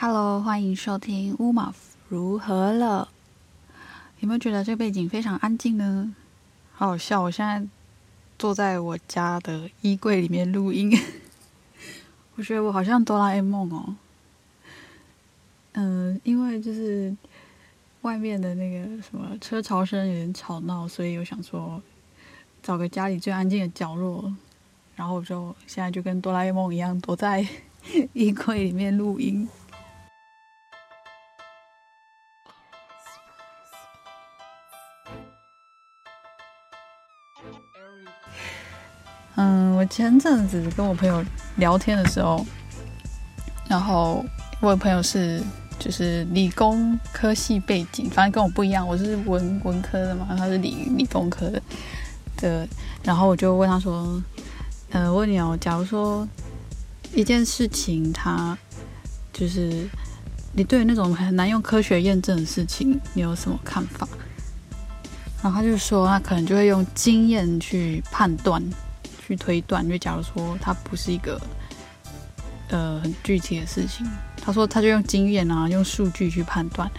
Hello，欢迎收听乌马如何了？有没有觉得这个背景非常安静呢？好好笑！我现在坐在我家的衣柜里面录音，我觉得我好像哆啦 A 梦哦。嗯，因为就是外面的那个什么车潮声有点吵闹，所以我想说找个家里最安静的角落，然后就现在就跟哆啦 A 梦一样躲在 衣柜里面录音。前阵子跟我朋友聊天的时候，然后我有朋友是就是理工科系背景，反正跟我不一样，我是文文科的嘛，他是理理工科的的，然后我就问他说，呃，问你哦，假如说一件事情，它就是你对那种很难用科学验证的事情，你有什么看法？然后他就说，他可能就会用经验去判断。去推断，因为假如说它不是一个呃很具体的事情，他说他就用经验啊，用数据去判断。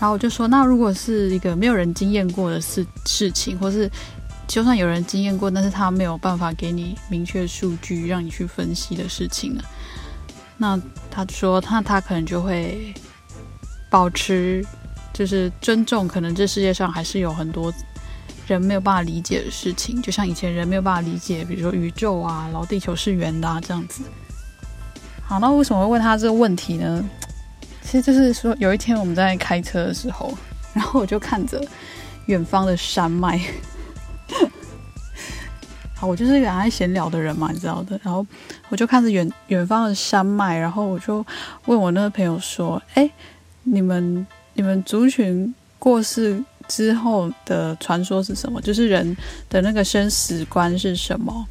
然后我就说，那如果是一个没有人经验过的事事情，或是就算有人经验过，但是他没有办法给你明确数据让你去分析的事情呢？那他说，他他可能就会保持就是尊重，可能这世界上还是有很多。人没有办法理解的事情，就像以前人没有办法理解，比如说宇宙啊，然后地球是圆的啊，这样子。好，那为什么会问他这个问题呢？其实就是说，有一天我们在开车的时候，然后我就看着远方的山脉。好，我就是一个爱闲聊的人嘛，你知道的。然后我就看着远远方的山脉，然后我就问我那个朋友说：“哎，你们你们族群过世？”之后的传说是什么？就是人的那个生死观是什么？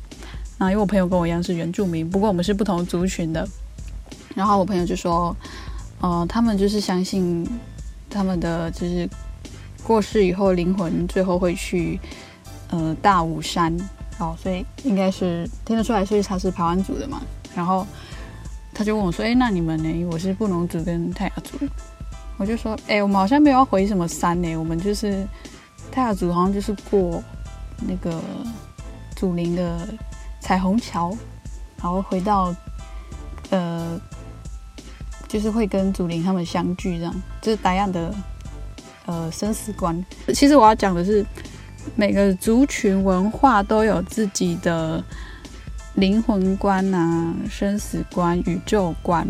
那因为我朋友跟我一样是原住民，不过我们是不同族群的。然后我朋友就说：“呃，他们就是相信他们的就是过世以后灵魂最后会去呃大武山哦，所以应该是听得出来，所以他是排湾族的嘛。然后他就问我说：‘哎，那你们呢？’我是布农族跟泰雅族。”我就说，哎，我们好像没有要回什么山呢，我们就是泰雅族，好像就是过那个祖灵的彩虹桥，然后回到呃，就是会跟祖灵他们相聚，这样，这是达样的呃生死观。其实我要讲的是，每个族群文化都有自己的灵魂观啊、生死观、宇宙观。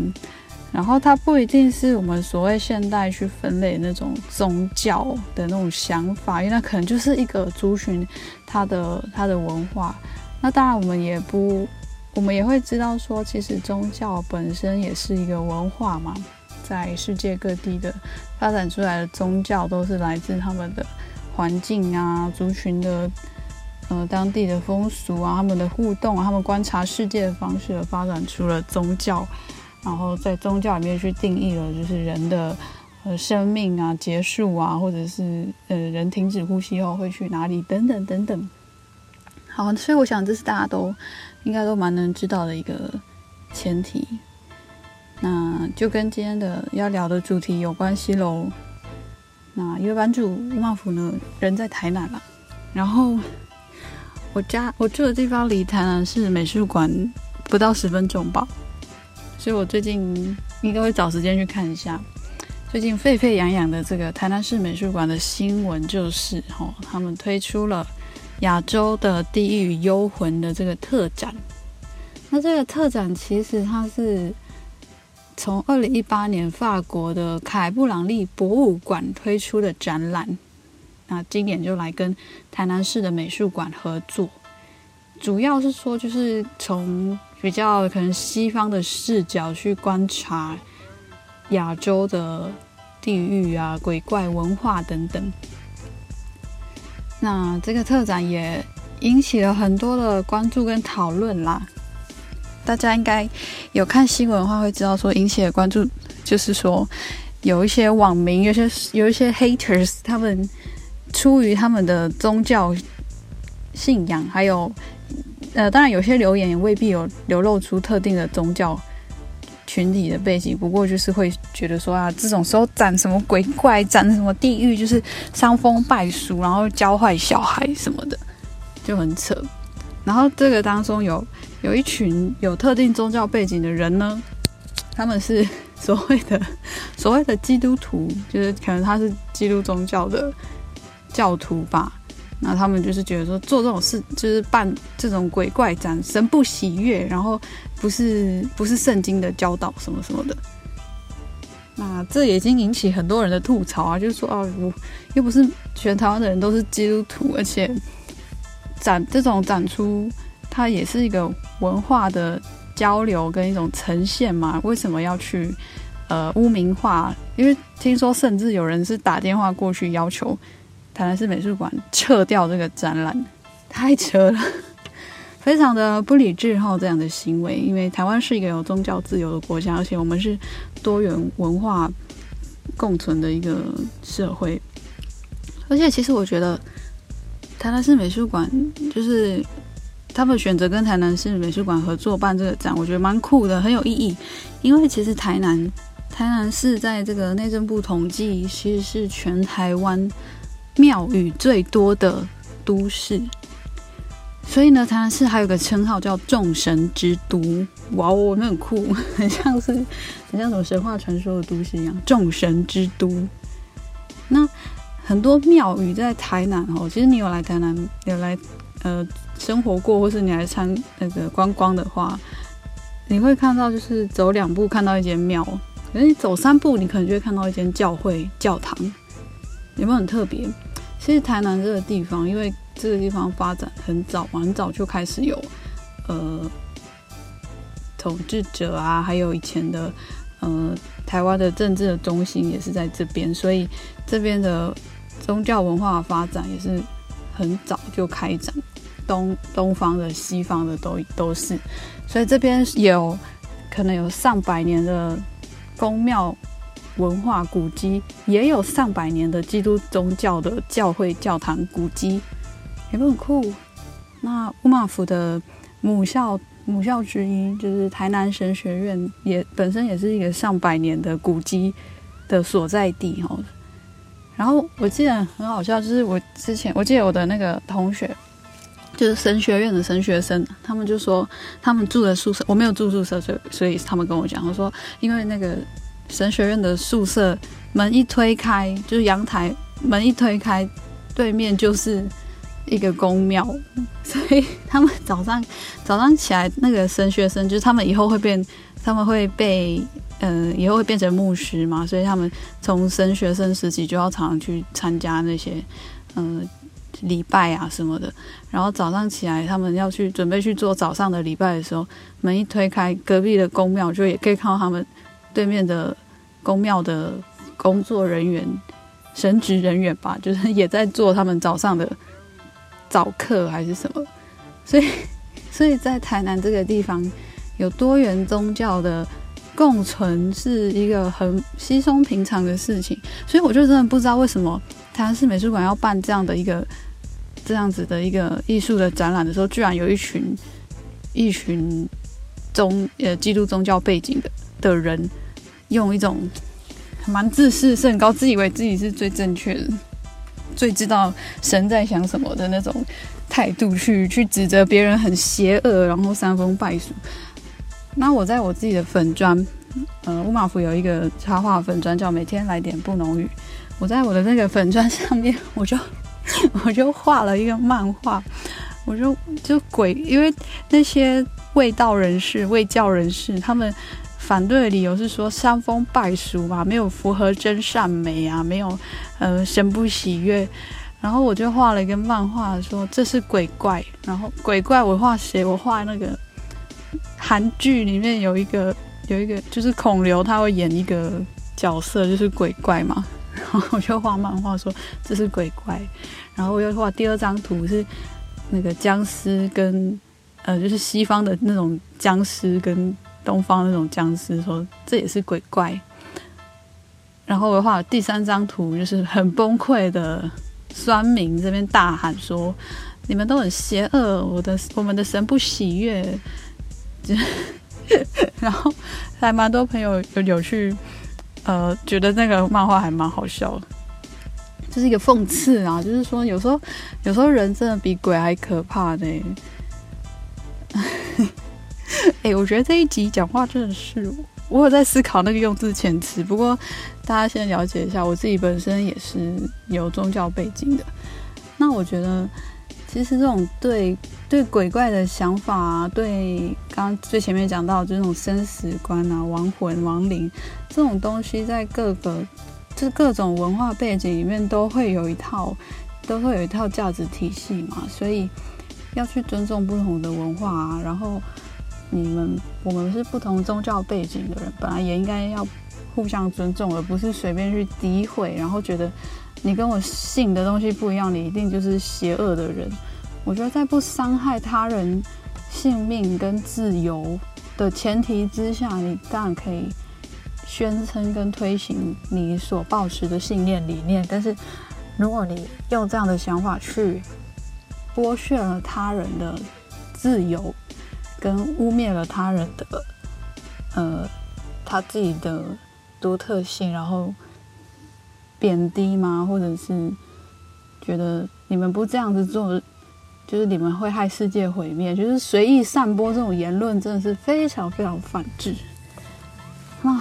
然后它不一定是我们所谓现代去分类那种宗教的那种想法，因为那可能就是一个族群它的它的文化。那当然我们也不，我们也会知道说，其实宗教本身也是一个文化嘛，在世界各地的发展出来的宗教都是来自他们的环境啊、族群的呃当地的风俗啊、他们的互动、他们观察世界的方式而发展出了宗教。然后在宗教里面去定义了，就是人的呃生命啊结束啊，或者是呃人停止呼吸后会去哪里等等等等。好，所以我想这是大家都应该都蛮能知道的一个前提。那就跟今天的要聊的主题有关系喽。那因为班主吴茂福呢人在台南啦，然后我家我住的地方离台南市美术馆不到十分钟吧。所以我最近应该会找时间去看一下，最近沸沸扬扬的这个台南市美术馆的新闻，就是哦，他们推出了亚洲的地狱幽魂的这个特展。那这个特展其实它是从二零一八年法国的凯布朗利博物馆推出的展览，那今年就来跟台南市的美术馆合作，主要是说就是从。比较可能西方的视角去观察亚洲的地域啊、鬼怪文化等等。那这个特展也引起了很多的关注跟讨论啦。大家应该有看新闻的话，会知道说引起的关注就是说有一些网民、有些有一些 haters，他们出于他们的宗教信仰，还有。呃，当然有些留言也未必有流露出特定的宗教群体的背景，不过就是会觉得说啊，这种时候斩什么鬼怪，斩什么地狱，就是伤风败俗，然后教坏小孩什么的，就很扯。然后这个当中有有一群有特定宗教背景的人呢，他们是 所谓的所谓的基督徒，就是可能他是基督宗教的教徒吧。那他们就是觉得说做这种事就是办这种鬼怪展，神不喜悦，然后不是不是圣经的教导什么什么的。那这已经引起很多人的吐槽啊，就是说哦，又不是全台湾的人都是基督徒，而且展这种展出它也是一个文化的交流跟一种呈现嘛，为什么要去呃污名化？因为听说甚至有人是打电话过去要求。台南市美术馆撤掉这个展览，太扯了，非常的不理智哈，这样的行为。因为台湾是一个有宗教自由的国家，而且我们是多元文化共存的一个社会。而且，其实我觉得台南市美术馆就是他们选择跟台南市美术馆合作办这个展，我觉得蛮酷的，很有意义。因为其实台南台南市在这个内政部统计，其实是全台湾。庙宇最多的都市，所以呢，台南市还有个称号叫众神之都。哇哦，那很酷，很像是很像什么神话传说的都市一样。众神之都，那很多庙宇在台南哦。其实你有来台南，有来呃生活过，或是你来参那个观光的话，你会看到就是走两步看到一间庙，可是你走三步，你可能就会看到一间教会教堂，有没有很特别？其实台南这个地方，因为这个地方发展很早，很早就开始有呃统治者啊，还有以前的呃台湾的政治的中心也是在这边，所以这边的宗教文化发展也是很早就开展，东东方的、西方的都都是，所以这边有可能有上百年的宫庙。文化古迹也有上百年的基督宗教的教会教堂古迹，也很酷。那乌马府的母校母校之一就是台南神学院，也本身也是一个上百年的古迹的所在地哦。然后我记得很好笑，就是我之前我记得我的那个同学，就是神学院的神学生，他们就说他们住的宿舍，我没有住宿舍，所以所以他们跟我讲，他说因为那个。神学院的宿舍门一推开，就是阳台门一推开，对面就是一个公庙，所以他们早上早上起来，那个神学生就是他们以后会变，他们会被呃以后会变成牧师嘛，所以他们从神学生时期就要常常去参加那些嗯礼拜啊什么的，然后早上起来他们要去准备去做早上的礼拜的时候，门一推开，隔壁的公庙就也可以看到他们。对面的宫庙的工作人员、神职人员吧，就是也在做他们早上的早课还是什么，所以，所以在台南这个地方有多元宗教的共存是一个很稀松平常的事情，所以我就真的不知道为什么台南市美术馆要办这样的一个这样子的一个艺术的展览的时候，居然有一群一群宗呃基督宗教背景的的人。用一种蛮自视甚高、自以为自己是最正确的、最知道神在想什么的那种态度去去指责别人很邪恶，然后伤风败俗。那我在我自己的粉砖，呃，乌马福有一个插画粉砖叫“每天来点不浓语”。我在我的那个粉砖上面，我就 我就画了一个漫画，我就就鬼，因为那些卫道人士、卫教人士，他们。反对的理由是说伤风败俗嘛，没有符合真善美啊，没有呃神不喜悦。然后我就画了一个漫画，说这是鬼怪。然后鬼怪我画谁？我画那个韩剧里面有一个 有一个就是孔刘，他会演一个角色，就是鬼怪嘛。然后我就画漫画说这是鬼怪。然后我又画第二张图是那个僵尸跟呃就是西方的那种僵尸跟。东方那种僵尸说这也是鬼怪，然后我画第三张图就是很崩溃的酸民这边大喊说：“你们都很邪恶，我的我们的神不喜悦。”然 然后还蛮多朋友有有去，呃，觉得那个漫画还蛮好笑的，就是一个讽刺啊，就是说有时候有时候人真的比鬼还可怕呢。哎，我觉得这一集讲话真的是，我有在思考那个用字遣词。不过大家先了解一下，我自己本身也是有宗教背景的。那我觉得，其实这种对对鬼怪的想法啊，对刚最前面讲到这种生死观啊、亡魂、亡灵这种东西，在各个就是各种文化背景里面都会有一套，都会有一套价值体系嘛。所以要去尊重不同的文化啊，然后。你们我们是不同宗教背景的人，本来也应该要互相尊重，而不是随便去诋毁，然后觉得你跟我信的东西不一样，你一定就是邪恶的人。我觉得在不伤害他人性命跟自由的前提之下，你当然可以宣称跟推行你所抱持的信念理念。但是如果你用这样的想法去剥削了他人的自由，跟污蔑了他人的，呃，他自己的独特性，然后贬低吗？或者是觉得你们不这样子做，就是你们会害世界毁灭？就是随意散播这种言论，真的是非常非常反智。那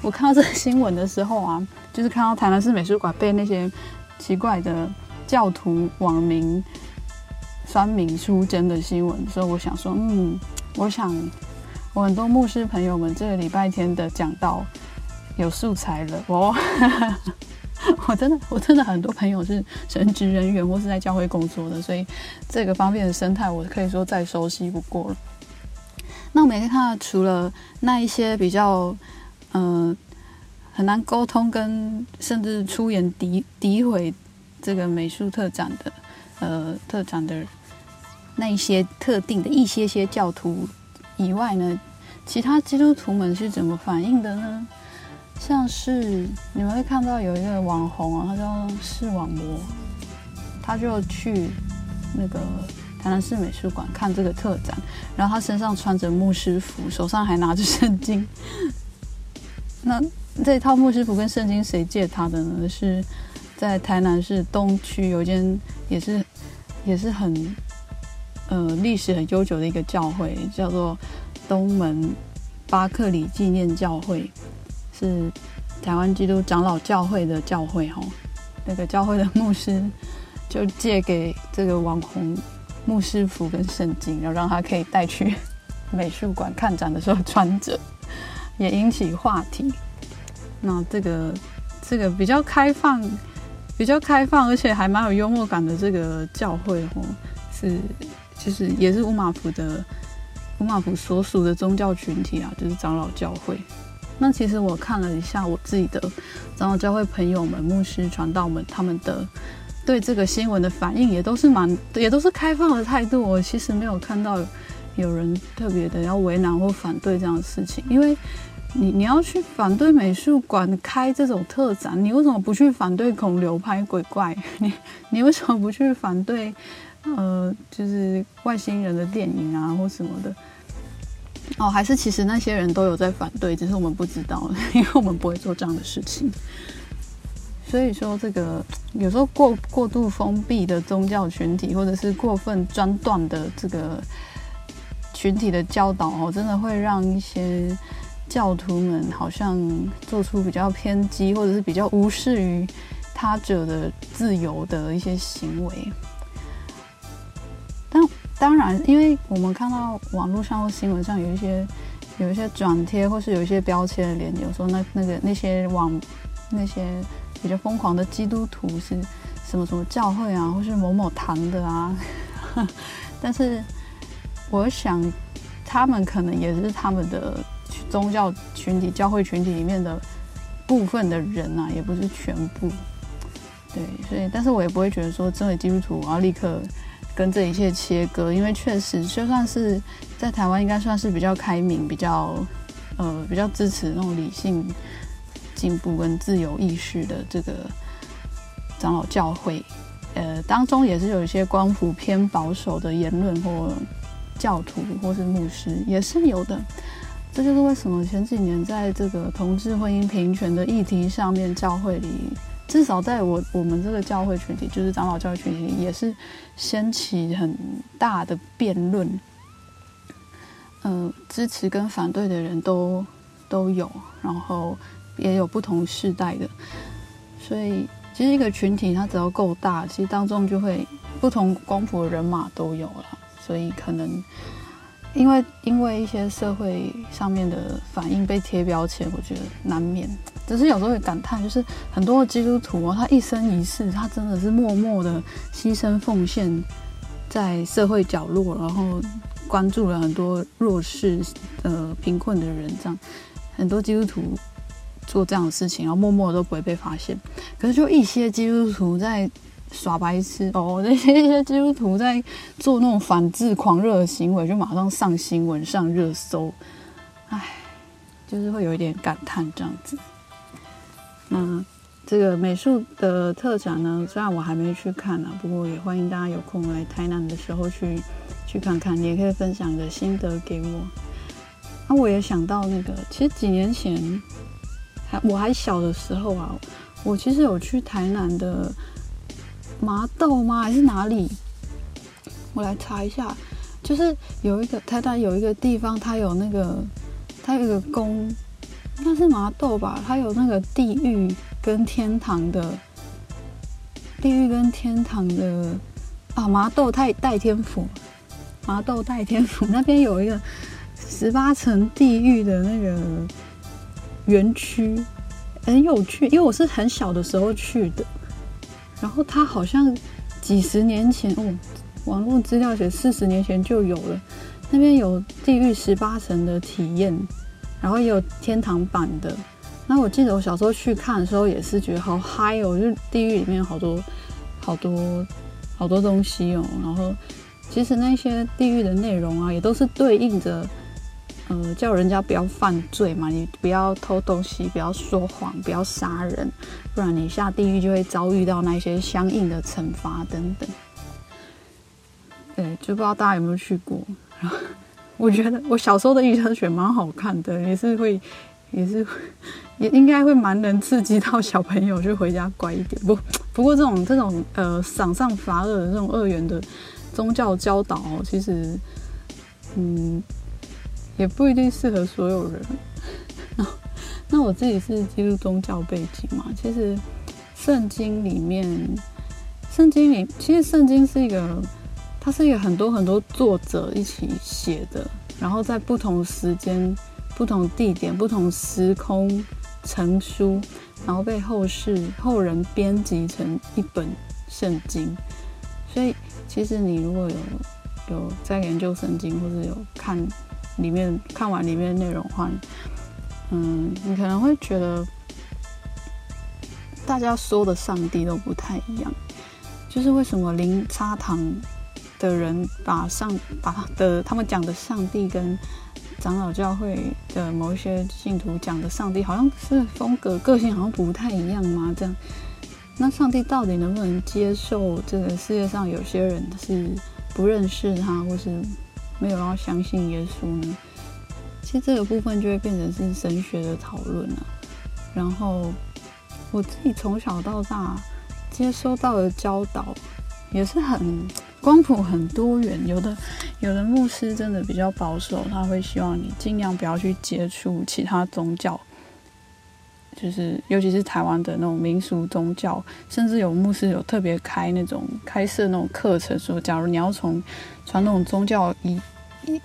我看到这个新闻的时候啊，就是看到台南市美术馆被那些奇怪的教徒网民。酸民出征的新闻，所以我想说，嗯，我想我很多牧师朋友们这个礼拜天的讲道有素材了。我 我真的我真的很多朋友是神职人员或是在教会工作的，所以这个方面的生态我可以说再熟悉不过了。那我们可以看到，除了那一些比较嗯很难沟通，跟甚至出言诋诋毁这个美术特展的。呃，特展的那一些特定的一些些教徒以外呢，其他基督徒们是怎么反应的呢？像是你们会看到有一个网红啊，他叫视网膜，他就去那个台南市美术馆看这个特展，然后他身上穿着牧师服，手上还拿着圣经。那这套牧师服跟圣经谁借他的呢？是。在台南市东区有一间也是也是很呃历史很悠久的一个教会，叫做东门巴克里纪念教会，是台湾基督长老教会的教会哈。那个教会的牧师就借给这个网红牧师服跟圣经，然后让他可以带去美术馆看展的时候穿着，也引起话题。那这个这个比较开放。比较开放，而且还蛮有幽默感的这个教会哦，是就是也是乌马普的乌马普所属的宗教群体啊，就是长老教会。那其实我看了一下我自己的长老教会朋友们、牧师、传道们他们的对这个新闻的反应，也都是蛮也都是开放的态度。我其实没有看到有人特别的要为难或反对这样的事情，因为。你你要去反对美术馆开这种特展，你为什么不去反对孔流拍鬼怪？你你为什么不去反对，呃，就是外星人的电影啊或什么的？哦，还是其实那些人都有在反对，只是我们不知道，因为我们不会做这样的事情。所以说，这个有时候过过度封闭的宗教群体，或者是过分专断的这个群体的教导，哦，真的会让一些。教徒们好像做出比较偏激，或者是比较无视于他者的自由的一些行为。当然，因为我们看到网络上或新闻上有一些有一些转贴，或是有一些标签的连接，说那那个那些网那些比较疯狂的基督徒是什么什么教会啊，或是某某堂的啊。但是我想，他们可能也是他们的。宗教群体、教会群体里面的部分的人啊，也不是全部。对，所以，但是我也不会觉得说，真的基督徒我要立刻跟这一切切割，因为确实，就算是在台湾，应该算是比较开明、比较呃比较支持那种理性进步跟自由意识的这个长老教会，呃，当中也是有一些光谱偏保守的言论或教徒或是牧师，也是有的。这就是为什么前几年在这个同志婚姻平权的议题上面，教会里至少在我我们这个教会群体，就是长老教会群体，也是掀起很大的辩论。嗯，支持跟反对的人都都有，然后也有不同世代的，所以其实一个群体它只要够大，其实当中就会不同光谱的人马都有了，所以可能因为因为一些社会上面的反应被贴标签，我觉得难免。只是有时候会感叹，就是很多基督徒啊，他一生一世，他真的是默默的牺牲奉献在社会角落，然后。关注了很多弱势、呃贫困的人，这样很多基督徒做这样的事情，然后默默都不会被发现。可是就一些基督徒在耍白痴哦，那些一些基督徒在做那种反制狂热的行为，就马上上新闻、上热搜。唉，就是会有一点感叹这样子。那这个美术的特展呢，虽然我还没去看呢，不过也欢迎大家有空来台南的时候去。去看看，你也可以分享的心得给我。那我也想到那个，其实几年前还我还小的时候啊，我其实有去台南的麻豆吗？还是哪里？我来查一下，就是有一个台南有一个地方，它有那个它有一个宫，那是麻豆吧？它有那个地狱跟天堂的地狱跟天堂的啊，麻豆太代天府。麻豆代天府那边有一个十八层地狱的那个园区，很有趣。因为我是很小的时候去的，然后它好像几十年前哦，网络资料写四十年前就有了。那边有地狱十八层的体验，然后也有天堂版的。那我记得我小时候去看的时候，也是觉得好嗨哦，就地狱里面好多好多好多东西哦，然后。其实那些地狱的内容啊，也都是对应着，呃，叫人家不要犯罪嘛，你不要偷东西，不要说谎，不要杀人，不然你下地狱就会遭遇到那些相应的惩罚等等。对，就不知道大家有没有去过。我觉得我小时候的预测选蛮好看的，也是会，也是 也应该会蛮能刺激到小朋友，就回家乖一点。不，不过这种这种呃赏上罚恶的这种二元的。宗教教导，其实，嗯，也不一定适合所有人。那那我自己是基督宗教背景嘛，其实圣经里面，圣经里其实圣经是一个，它是有很多很多作者一起写的，然后在不同时间、不同地点、不同时空成书，然后被后世后人编辑成一本圣经，所以。其实你如果有有在研究圣经，或者有看里面看完里面的内容的话，嗯，你可能会觉得大家说的上帝都不太一样。就是为什么林差堂的人把上把的他们讲的上帝跟长老教会的某一些信徒讲的上帝，好像是风格个性好像不太一样吗？这样。那上帝到底能不能接受这个世界上有些人是不认识他，或是没有要相信耶稣呢？其实这个部分就会变成是神学的讨论了。然后我自己从小到大接收到的教导也是很光谱很多元，有的有的牧师真的比较保守，他会希望你尽量不要去接触其他宗教。就是，尤其是台湾的那种民俗宗教，甚至有牧师有特别开那种开设那种课程，说假如你要从传统宗教移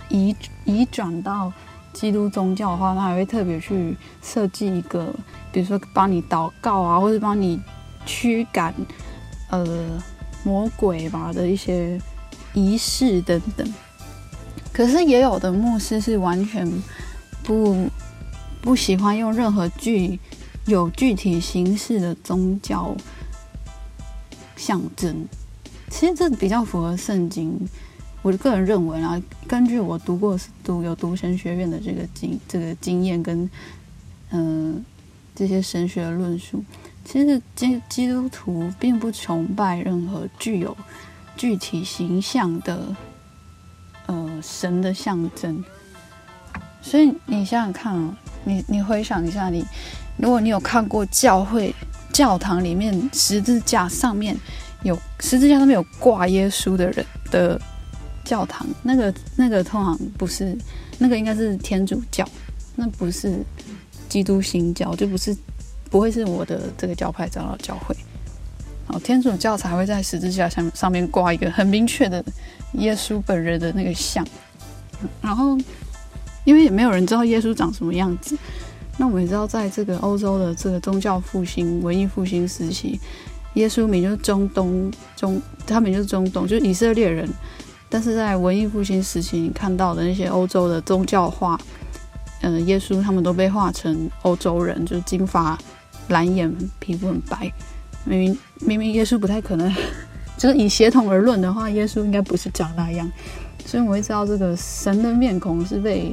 移移转到基督宗教的话，他还会特别去设计一个，比如说帮你祷告啊，或者帮你驱赶呃魔鬼吧的一些仪式等等。可是也有的牧师是完全不不喜欢用任何具有具体形式的宗教象征，其实这比较符合圣经。我个人认为啊，根据我读过读有读神学院的这个经这个经验跟嗯这些神学论述，其实基基督徒并不崇拜任何具有具体形象的呃神的象征。所以你想想看啊，你你回想一下，你如果你有看过教会教堂里面十字架上面有十字架上面有挂耶稣的人的教堂，那个那个通常不是那个应该是天主教，那不是基督新教，就不是不会是我的这个教派长老教会。哦，天主教才会在十字架上上面挂一个很明确的耶稣本人的那个像，然后。因为也没有人知道耶稣长什么样子，那我们也知道，在这个欧洲的这个宗教复兴、文艺复兴时期，耶稣名就是中东中，他们就是中东，就是以色列人。但是在文艺复兴时期，你看到的那些欧洲的宗教画，嗯，耶稣他们都被画成欧洲人，就是金发、蓝眼、皮肤很白。明明明明耶稣不太可能，就是以血统而论的话，耶稣应该不是长那样。所以我会知道这个神的面孔是被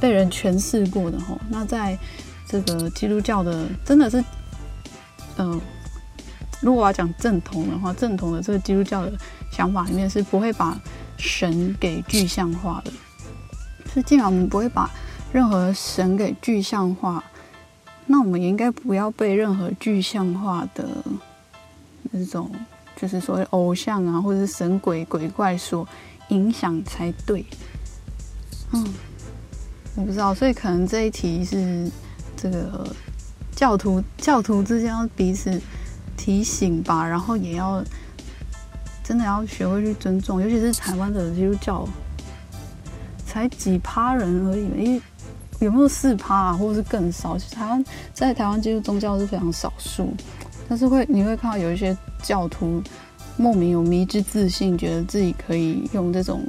被人诠释过的吼。那在这个基督教的，真的是，嗯，如果我要讲正统的话，正统的这个基督教的想法里面是不会把神给具象化的。是既然我们不会把任何神给具象化，那我们也应该不要被任何具象化的那种，就是所谓偶像啊，或者是神鬼鬼怪所。影响才对，嗯，我不知道，所以可能这一题是这个教徒教徒之间要彼此提醒吧，然后也要真的要学会去尊重，尤其是台湾的基督教，才几趴人而已，因为有没有四趴啊，或者是更少？其实台湾在台湾基督宗教是非常少数，但是会你会看到有一些教徒。莫名有迷之自信，觉得自己可以用这种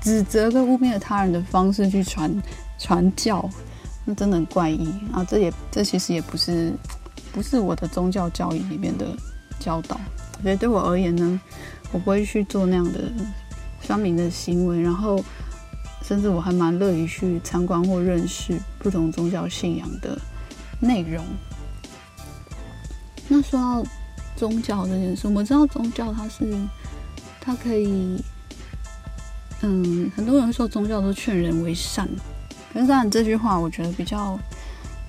指责跟污蔑他人的方式去传传教，那真的很怪异啊！这也这其实也不是不是我的宗教教育里面的教导。我觉得对我而言呢，我不会去做那样的双明的行为，然后甚至我还蛮乐于去参观或认识不同宗教信仰的内容。那说到。宗教这件事，我们知道宗教它是，它可以，嗯，很多人说宗教都劝人为善，可是当然这句话我觉得比较，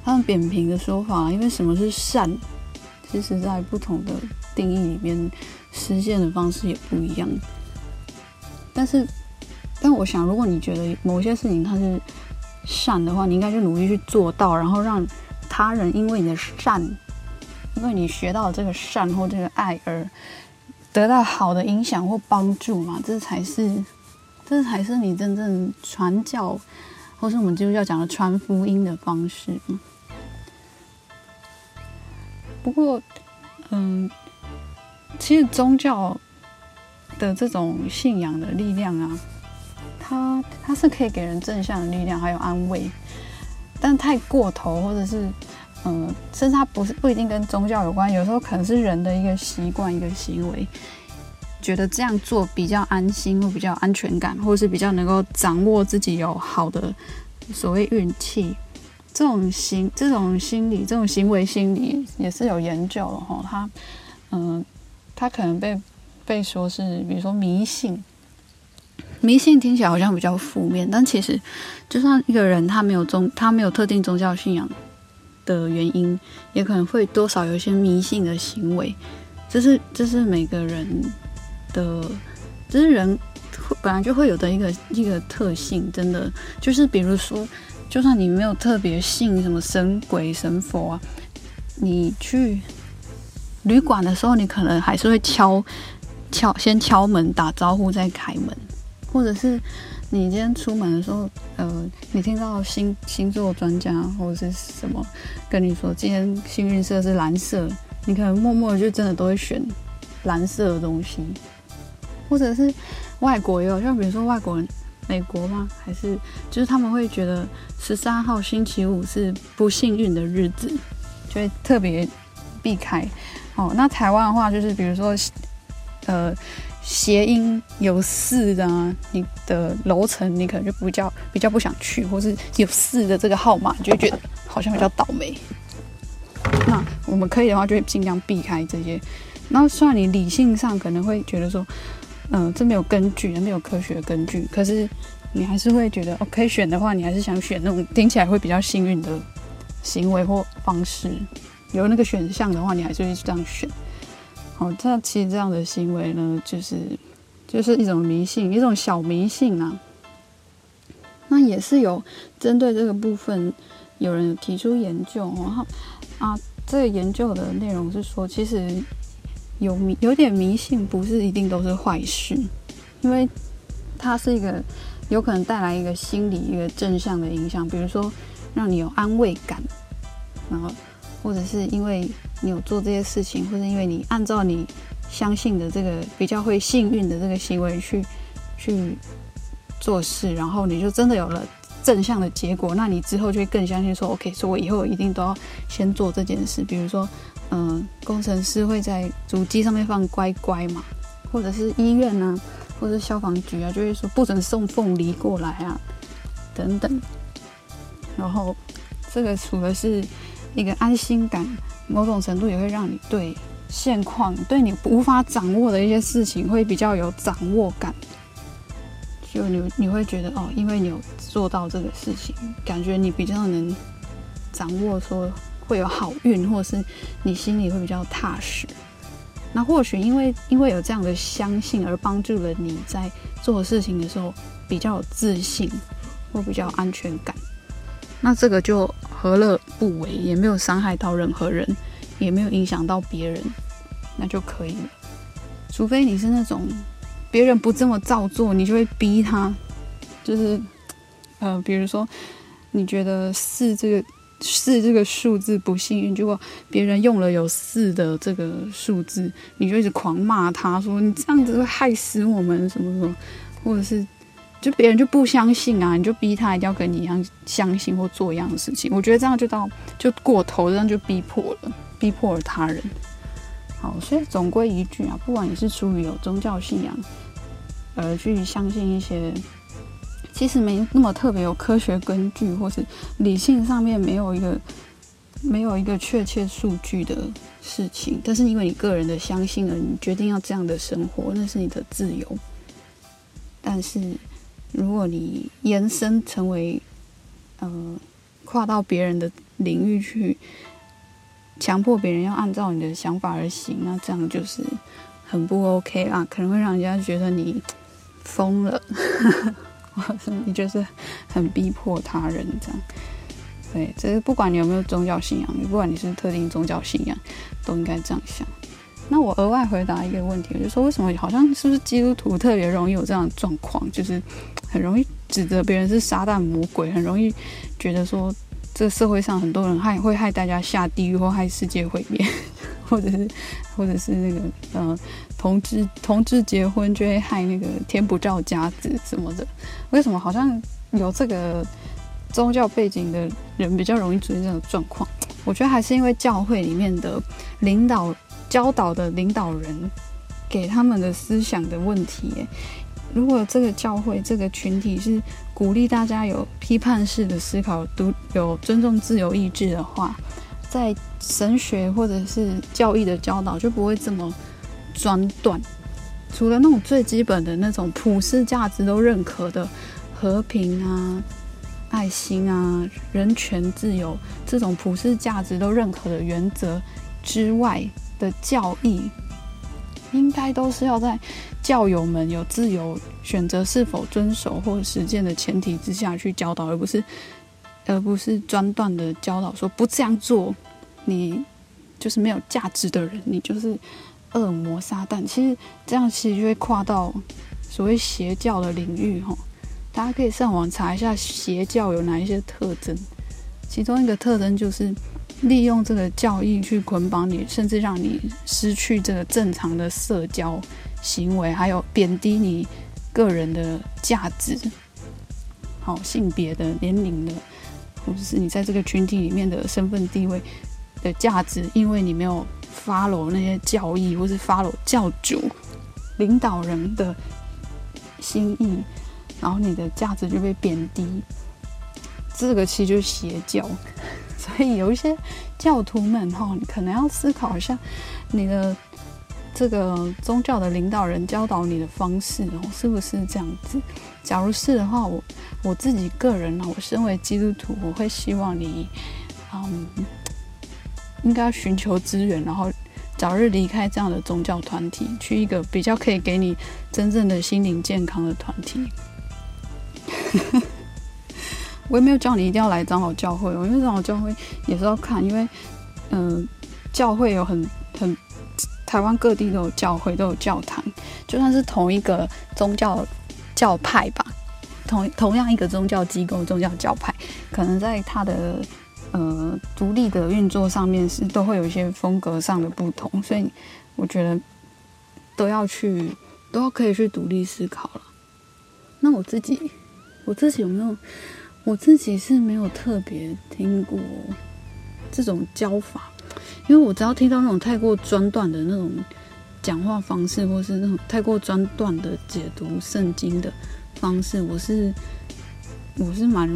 他们扁平的说法，因为什么是善，其实在不同的定义里面实现的方式也不一样。但是，但我想，如果你觉得某些事情它是善的话，你应该就努力去做到，然后让他人因为你的善。因为你学到这个善或这个爱而得到好的影响或帮助嘛，这才是，这才是你真正传教，或是我们基督教讲的传福音的方式。不过，嗯，其实宗教的这种信仰的力量啊，它它是可以给人正向的力量还有安慰，但太过头或者是。嗯，甚至它不是不一定跟宗教有关，有时候可能是人的一个习惯、一个行为，觉得这样做比较安心，或比较安全感，或是比较能够掌握自己有好的所谓运气。这种心、这种心理、这种行为心理也是有研究的哈。他，嗯，他可能被被说是，比如说迷信。迷信听起来好像比较负面，但其实就算一个人他没有宗，他没有特定宗教信仰。的原因也可能会多少有一些迷信的行为，这是这是每个人的，这是人本来就会有的一个一个特性，真的就是比如说，就算你没有特别信什么神鬼神佛啊，你去旅馆的时候，你可能还是会敲敲先敲门打招呼再开门，或者是。你今天出门的时候，呃，你听到星星座专家或者是什么跟你说今天幸运色是蓝色，你可能默默的就真的都会选蓝色的东西，或者是外国也有，像比如说外国人，美国吗？还是就是他们会觉得十三号星期五是不幸运的日子，就会特别避开。哦，那台湾的话就是比如说，呃。谐音有四的，你的楼层你可能就比较比较不想去，或是有四的这个号码，你就觉得好像比较倒霉。那我们可以的话，就会尽量避开这些。然后虽然你理性上可能会觉得说，嗯，这没有根据，没有科学根据，可是你还是会觉得哦，可以选的话，你还是想选那种听起来会比较幸运的行为或方式。有那个选项的话，你还是会这样选。哦，这其实这样的行为呢，就是就是一种迷信，一种小迷信啊。那也是有针对这个部分，有人提出研究，然后啊，这个研究的内容是说，其实有迷有点迷信，不是一定都是坏事，因为它是一个有可能带来一个心理一个正向的影响，比如说让你有安慰感，然后或者是因为你有做这些事情，或者因为你按照你相信的这个比较会幸运的这个行为去去。做事，然后你就真的有了正向的结果，那你之后就会更相信说，OK，说我以后一定都要先做这件事。比如说，嗯，工程师会在主机上面放乖乖嘛，或者是医院啊，或者消防局啊，就会说不准送凤梨过来啊，等等。然后这个除了是一个安心感，某种程度也会让你对现况、对你无法掌握的一些事情会比较有掌握感。就你你会觉得哦，因为你有做到这个事情，感觉你比较能掌握说会有好运，或是你心里会比较踏实。那或许因为因为有这样的相信而帮助了你在做事情的时候比较有自信或比较安全感。那这个就何乐不为？也没有伤害到任何人，也没有影响到别人，那就可以了。除非你是那种。别人不这么照做，你就会逼他，就是，呃，比如说，你觉得四这个四这个数字不幸运，结果别人用了有四的这个数字，你就一直狂骂他，说你这样子会害死我们什么什么，或者是就别人就不相信啊，你就逼他一定要跟你一样相信或做一样的事情。我觉得这样就到就过头，这样就逼迫了，逼迫了他人。好，所以总归一句啊，不管你是出于有宗教信仰，而去相信一些其实没那么特别有科学根据，或是理性上面没有一个没有一个确切数据的事情，但是因为你个人的相信而你决定要这样的生活，那是你的自由。但是如果你延伸成为呃跨到别人的领域去。强迫别人要按照你的想法而行，那这样就是很不 OK 啦，可能会让人家觉得你疯了，或者你就是很逼迫他人这样。对，这是不管你有没有宗教信仰，不管你是特定宗教信仰，都应该这样想。那我额外回答一个问题，我就说为什么好像是不是基督徒特别容易有这样的状况，就是很容易指责别人是撒旦魔鬼，很容易觉得说。这社会上很多人害会害大家下地狱或害世界毁灭，或者是或者是那个呃同志同志结婚就会害那个天不照家子什么的。为什么好像有这个宗教背景的人比较容易出现这种状况？我觉得还是因为教会里面的领导教导的领导人给他们的思想的问题。如果这个教会这个群体是鼓励大家有批判式的思考、独有尊重自由意志的话，在神学或者是教义的教导就不会这么专断。除了那种最基本的那种普世价值都认可的和平啊、爱心啊、人权、自由这种普世价值都认可的原则之外的教义。应该都是要在教友们有自由选择是否遵守或实践的前提之下去教导，而不是而不是专断的教导说不这样做，你就是没有价值的人，你就是恶魔撒旦。其实这样其实就会跨到所谓邪教的领域哈。大家可以上网查一下邪教有哪一些特征，其中一个特征就是。利用这个教义去捆绑你，甚至让你失去这个正常的社交行为，还有贬低你个人的价值，好性别的、年龄的，或者是你在这个群体里面的身份地位的价值，因为你没有 follow 那些教义，或是 follow 教主领导人的心意，然后你的价值就被贬低。这个其实就是邪教。所以有一些教徒们哈，你可能要思考一下，你的这个宗教的领导人教导你的方式哦，是不是这样子？假如是的话，我我自己个人呢，我身为基督徒，我会希望你，嗯，应该寻求资源，然后早日离开这样的宗教团体，去一个比较可以给你真正的心灵健康的团体。我也没有叫你一定要来长老教会哦，因为长老教会也是要看，因为嗯，教会有很很台湾各地都有教会，都有教堂，就算是同一个宗教教派吧，同同样一个宗教机构、宗教教派，可能在它的呃独立的运作上面是都会有一些风格上的不同，所以我觉得都要去都要可以去独立思考了。那我自己，我自己有没有？我自己是没有特别听过这种教法，因为我只要听到那种太过专断的那种讲话方式，或是那种太过专断的解读圣经的方式，我是我是蛮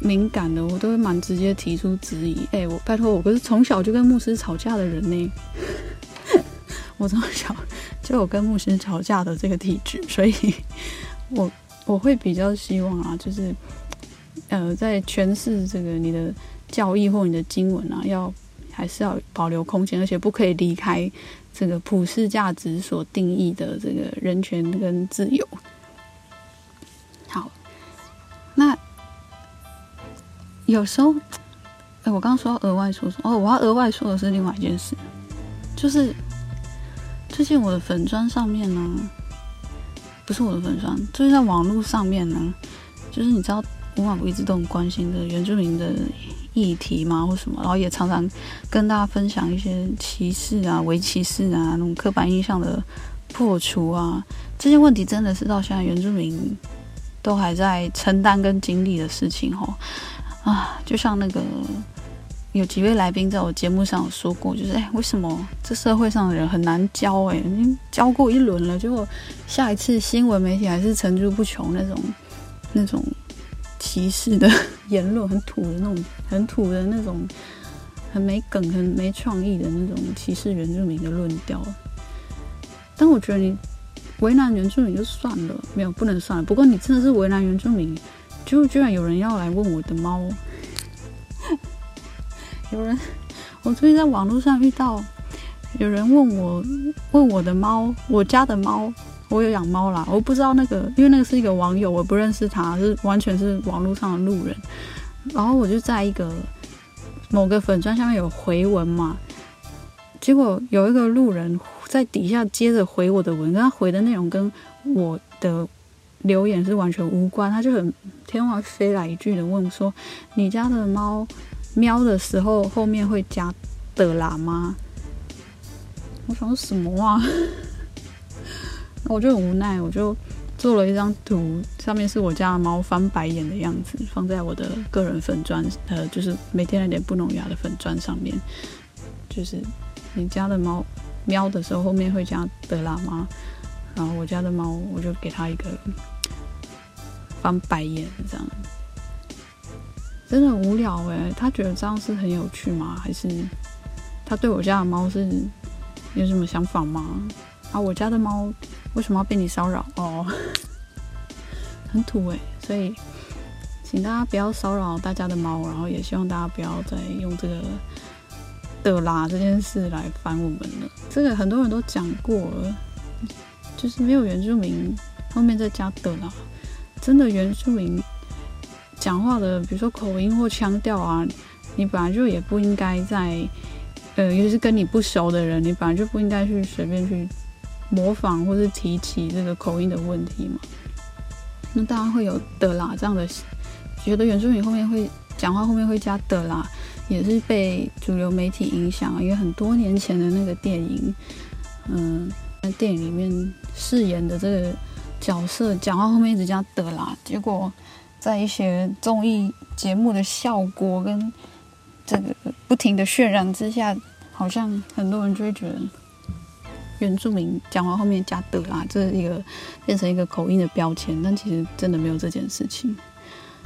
敏感的，我都会蛮直接提出质疑。哎，我拜托，我不是从小就跟牧师吵架的人呢，我从小就有跟牧师吵架的这个体质，所以 我我会比较希望啊，就是。呃，在诠释这个你的教义或你的经文啊，要还是要保留空间，而且不可以离开这个普世价值所定义的这个人权跟自由。好，那有时候，哎，我刚刚说额外说说哦，我要额外说的是另外一件事，就是最近我的粉砖上面呢，不是我的粉砖，就是在网络上面呢，就是你知道。我我一直都很关心的原住民的议题嘛，或什么，然后也常常跟大家分享一些歧视啊、围歧视啊、那种刻板印象的破除啊，这些问题真的是到现在原住民都还在承担跟经历的事情哦。啊，就像那个有几位来宾在我节目上有说过，就是哎，为什么这社会上的人很难教？哎，已经教过一轮了，结果下一次新闻媒体还是层出不穷那种那种。歧视的 言论，很土的那种，很土的那种，很没梗、很没创意的那种歧视原住民的论调。但我觉得你为难原住民就算了，没有不能算了。不过你真的是为难原住民，就居然有人要来问我的猫，有人，我最近在网络上遇到有人问我，问我的猫，我家的猫。我有养猫啦，我不知道那个，因为那个是一个网友，我不认识他，是完全是网络上的路人。然后我就在一个某个粉砖下面有回文嘛，结果有一个路人在底下接着回我的文，跟他回的内容跟我的留言是完全无关，他就很天外飞来一句的问说：“你家的猫喵的时候后面会加的啦吗？”我想说什么啊？我就很无奈，我就做了一张图，上面是我家的猫翻白眼的样子，放在我的个人粉砖，呃，就是每天来点不浓牙的粉砖上面。就是你家的猫喵的时候后面会加德拉吗？然后我家的猫，我就给它一个翻白眼这样，真的很无聊诶，他觉得这样是很有趣吗？还是他对我家的猫是有什么想法吗？啊，我家的猫。为什么要被你骚扰？哦，很土诶。所以请大家不要骚扰大家的猫，然后也希望大家不要再用这个的啦这件事来烦我们了。这个很多人都讲过了，就是没有原住民后面再加的啦。真的原住民讲话的，比如说口音或腔调啊，你本来就也不应该在，呃，尤其是跟你不熟的人，你本来就不应该去随便去。模仿或是提起这个口音的问题嘛？那当然会有的啦。这样的觉得原住民后面会讲话后面会加的啦，也是被主流媒体影响。因为很多年前的那个电影，嗯，在电影里面饰演的这个角色讲话后面一直加的啦，结果在一些综艺节目的效果跟这个不停的渲染之下，好像很多人就会觉得。原住民讲话后面加的啦，这是一个变成一个口音的标签，但其实真的没有这件事情，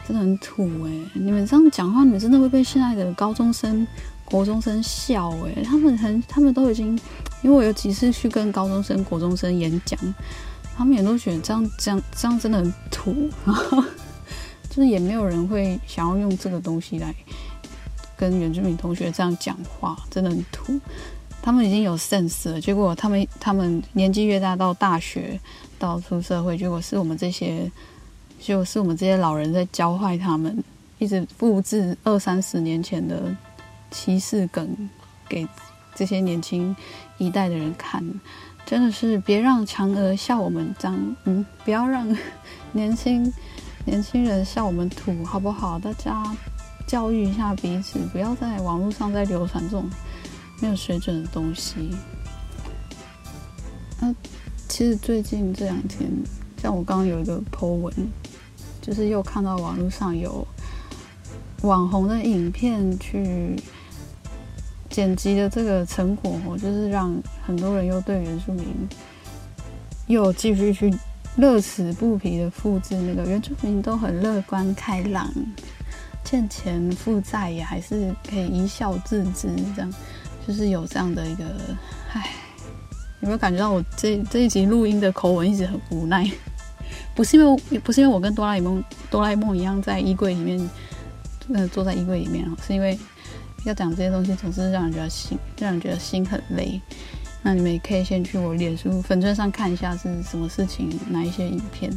真的很土哎！你们这样讲话，你们真的会被现在的高中生、国中生笑哎！他们很，他们都已经因为我有几次去跟高中生、国中生演讲，他们也都觉得这样、这样、这样真的很土，就是也没有人会想要用这个东西来跟原住民同学这样讲话，真的很土。他们已经有 sense 了，结果他们他们年纪越大，到大学到出社会，结果是我们这些，就是我们这些老人在教坏他们，一直复制二三十年前的歧视梗给这些年轻一代的人看，真的是别让嫦娥笑我们脏，嗯，不要让 年轻年轻人笑我们土，好不好？大家教育一下彼此，不要在网络上再流传这种。没有水准的东西。那其实最近这两天，像我刚刚有一个 po 文，就是又看到网络上有网红的影片去剪辑的这个成果，就是让很多人又对原住民又继续去乐此不疲的复制那个原住民都很乐观开朗，欠钱负债也还是可以一笑置之这样。就是有这样的一个，唉，有没有感觉到我这这一集录音的口吻一直很无奈？不是因为不是因为我跟哆啦 A 梦哆啦 A 梦一样在衣柜里面，呃，坐在衣柜里面哦是因为要讲这些东西总是让人觉得心让人觉得心很累。那你们也可以先去我脸书粉钻上看一下是什么事情，哪一些影片，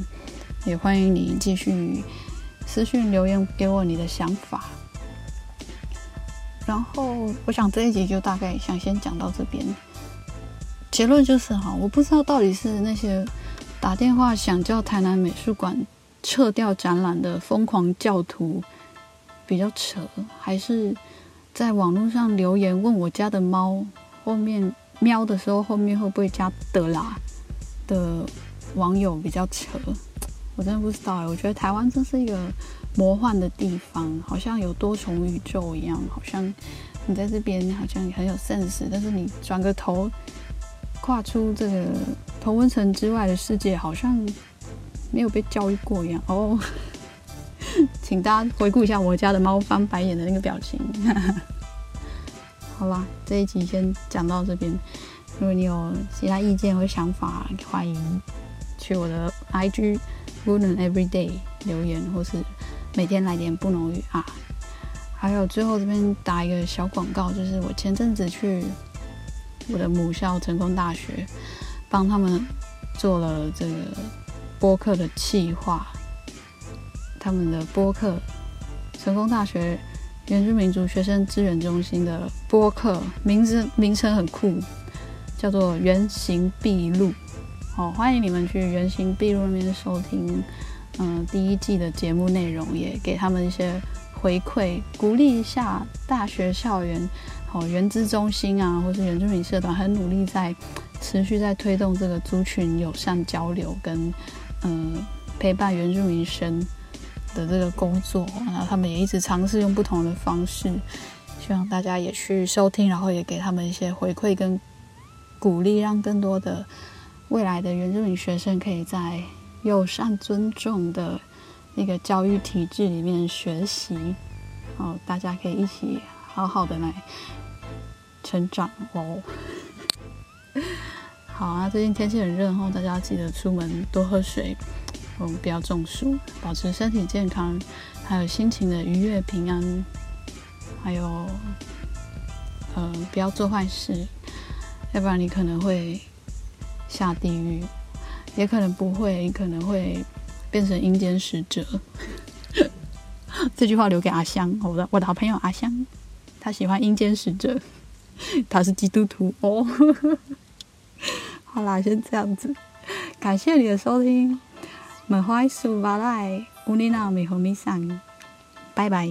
也欢迎你继续私信留言给我你的想法。然后我想这一集就大概想先讲到这边，结论就是哈，我不知道到底是那些打电话想叫台南美术馆撤掉展览的疯狂教徒比较扯，还是在网络上留言问我家的猫后面喵的时候后面会不会加的啦的网友比较扯，我真的不知道哎，我觉得台湾真是一个。魔幻的地方，好像有多重宇宙一样，好像你在这边好像很有 sense，但是你转个头，跨出这个同温层之外的世界，好像没有被教育过一样。哦，请大家回顾一下我家的猫翻白眼的那个表情。好啦，这一集先讲到这边。如果你有其他意见或想法，欢迎去我的 IG Wooden Everyday 留言，或是。每天来点不浓郁啊！还有最后这边打一个小广告，就是我前阵子去我的母校成功大学，帮他们做了这个播客的企划。他们的播客，成功大学原住民族学生资源中心的播客，名字名称很酷，叫做《原形毕露》。好，欢迎你们去《原形毕露》那边收听。嗯，第一季的节目内容也给他们一些回馈，鼓励一下大学校园，好原资中心啊，或是原住民社团，很努力在持续在推动这个族群友善交流跟嗯陪伴原住民生的这个工作，然后他们也一直尝试用不同的方式，希望大家也去收听，然后也给他们一些回馈跟鼓励，让更多的未来的原住民学生可以在。友善尊重的那个教育体制里面学习，哦，大家可以一起好好的来成长哦。好啊，最近天气很热，哦大家要记得出门多喝水，我们，不要中暑，保持身体健康，还有心情的愉悦平安，还有，呃，不要做坏事，要不然你可能会下地狱。也可能不会，可能会变成阴间使者。这句话留给阿香，我的我的好朋友阿香，他喜欢阴间使者，他是基督徒哦。好啦，先这样子，感谢你的收听，满怀苏巴赖乌尼娜美和米桑，拜拜。